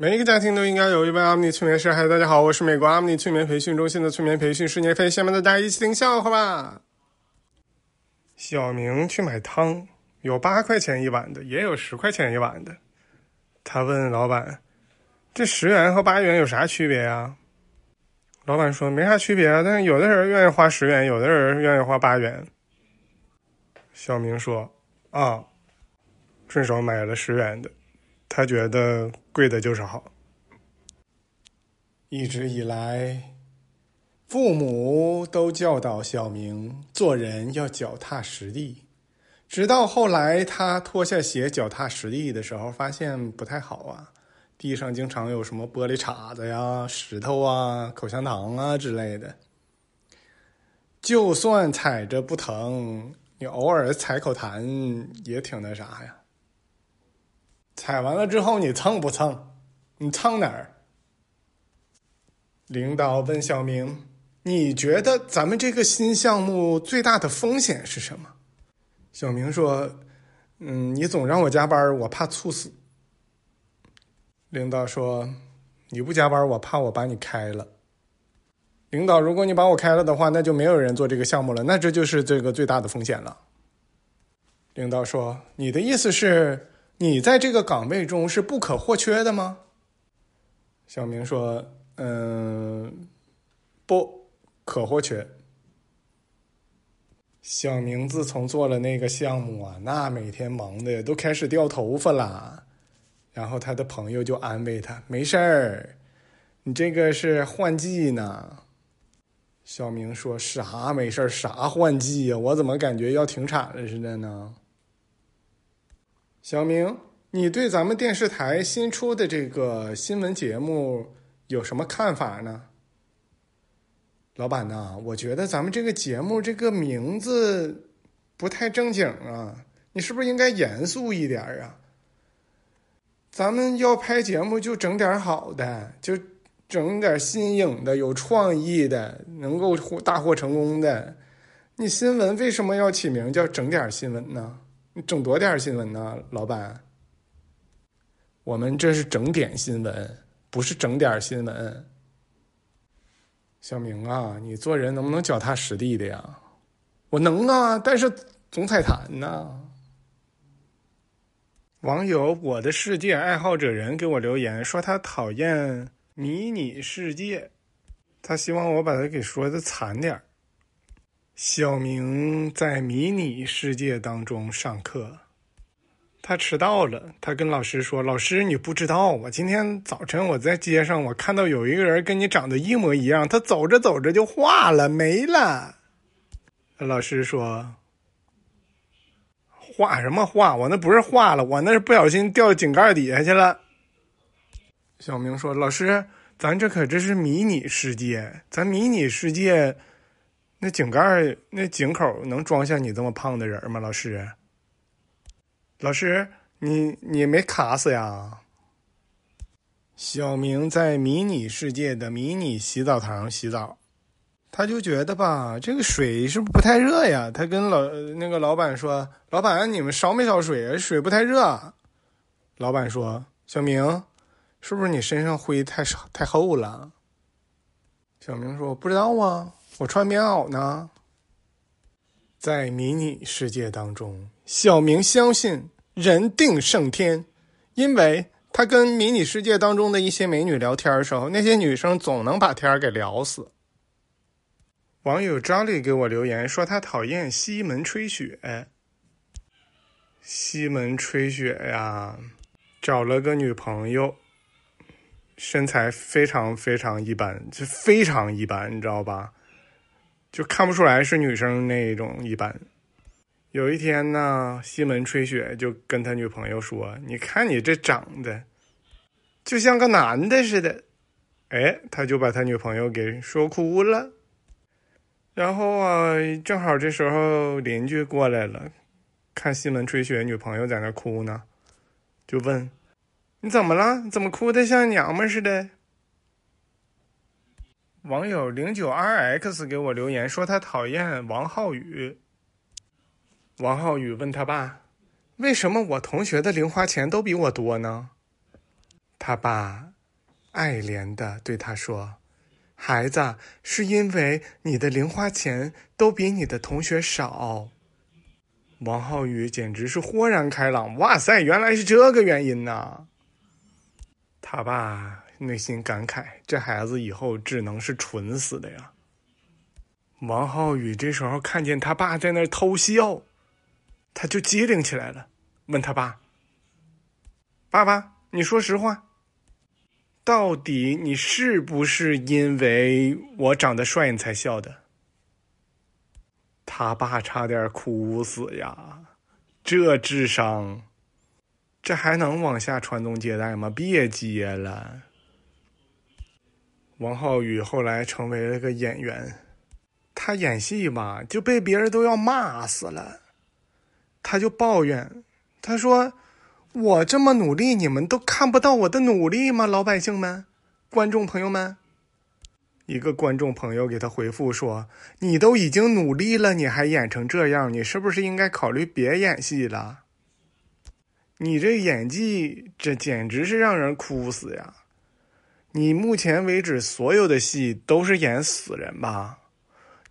每一个家庭都应该有一位阿米尼催眠师。嗨，大家好，我是美国阿米尼催眠培训中心的催眠培训师聂飞。下面的大家一起听笑话吧。小明去买汤，有八块钱一碗的，也有十块钱一碗的。他问老板：“这十元和八元有啥区别呀？”老板说：“没啥区别啊，但是有的人愿意花十元，有的人愿意花八元。”小明说：“啊，顺手买了十元的。”他觉得贵的就是好。一直以来，父母都教导小明做人要脚踏实地。直到后来，他脱下鞋脚踏实地的时候，发现不太好啊。地上经常有什么玻璃碴子呀、石头啊、口香糖啊之类的。就算踩着不疼，你偶尔踩口痰也挺那啥呀。踩完了之后，你蹭不蹭？你蹭哪儿？领导问小明：“你觉得咱们这个新项目最大的风险是什么？”小明说：“嗯，你总让我加班，我怕猝死。”领导说：“你不加班，我怕我把你开了。”领导，如果你把我开了的话，那就没有人做这个项目了，那这就是这个最大的风险了。领导说：“你的意思是？”你在这个岗位中是不可或缺的吗？小明说：“嗯，不可或缺。”小明自从做了那个项目啊，那每天忙的都开始掉头发了。然后他的朋友就安慰他：“没事儿，你这个是换季呢。”小明说：“啥没事儿？啥换季呀？我怎么感觉要停产了似的呢？”小明，你对咱们电视台新出的这个新闻节目有什么看法呢？老板呐，我觉得咱们这个节目这个名字不太正经啊，你是不是应该严肃一点啊？咱们要拍节目就整点好的，就整点新颖的、有创意的、能够大获成功的。你新闻为什么要起名叫“整点新闻”呢？整多点新闻呢，老板。我们这是整点新闻，不是整点新闻。小明啊，你做人能不能脚踏实地的呀？我能啊，但是总彩弹呢。网友我的世界爱好者人给我留言说他讨厌迷你世界，他希望我把他给说的惨点儿。小明在迷你世界当中上课，他迟到了。他跟老师说：“老师，你不知道，我今天早晨我在街上，我看到有一个人跟你长得一模一样，他走着走着就化了，没了。”老师说：“化什么化？我那不是化了，我那是不小心掉井盖底下去了。”小明说：“老师，咱这可这是迷你世界，咱迷你世界。”那井盖那井口能装下你这么胖的人吗？老师，老师，你你没卡死呀？小明在迷你世界的迷你洗澡堂洗澡，他就觉得吧，这个水是不是不太热呀？他跟老那个老板说：“老板，你们烧没烧水？水不太热。”老板说：“小明，是不是你身上灰太太厚了？”小明说：“不知道啊。”我穿棉袄呢，在迷你世界当中，小明相信人定胜天，因为他跟迷你世界当中的一些美女聊天的时候，那些女生总能把天给聊死。网友张丽给我留言说，他讨厌西门吹雪。西门吹雪呀，找了个女朋友，身材非常非常一般，就非常一般，你知道吧？就看不出来是女生那种一般。有一天呢，西门吹雪就跟他女朋友说：“你看你这长得，就像个男的似的。”哎，他就把他女朋友给说哭了。然后啊，正好这时候邻居过来了，看西门吹雪女朋友在那哭呢，就问：“你怎么了？怎么哭的像娘们似的？”网友零九 rx 给我留言说他讨厌王浩宇。王浩宇问他爸：“为什么我同学的零花钱都比我多呢？”他爸爱怜的对他说：“孩子，是因为你的零花钱都比你的同学少。”王浩宇简直是豁然开朗，哇塞，原来是这个原因呐！他爸内心感慨：这孩子以后只能是蠢死的呀。王浩宇这时候看见他爸在那偷笑，他就机灵起来了，问他爸：“爸爸，你说实话，到底你是不是因为我长得帅你才笑的？”他爸差点哭死呀！这智商。这还能往下传宗接代吗？别接了。王浩宇后来成为了个演员，他演戏吧就被别人都要骂死了，他就抱怨，他说：“我这么努力，你们都看不到我的努力吗？老百姓们，观众朋友们。”一个观众朋友给他回复说：“你都已经努力了，你还演成这样，你是不是应该考虑别演戏了？”你这演技，这简直是让人哭死呀！你目前为止所有的戏都是演死人吧？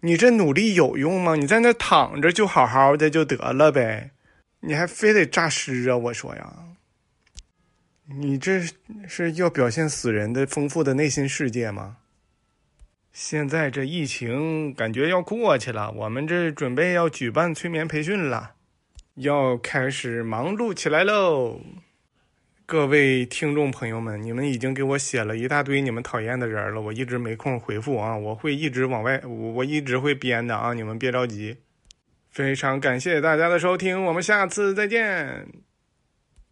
你这努力有用吗？你在那躺着就好好的就得了呗，你还非得诈尸啊？我说呀，你这是要表现死人的丰富的内心世界吗？现在这疫情感觉要过去了，我们这准备要举办催眠培训了。要开始忙碌起来喽！各位听众朋友们，你们已经给我写了一大堆你们讨厌的人了，我一直没空回复啊，我会一直往外，我我一直会编的啊，你们别着急。非常感谢大家的收听，我们下次再见。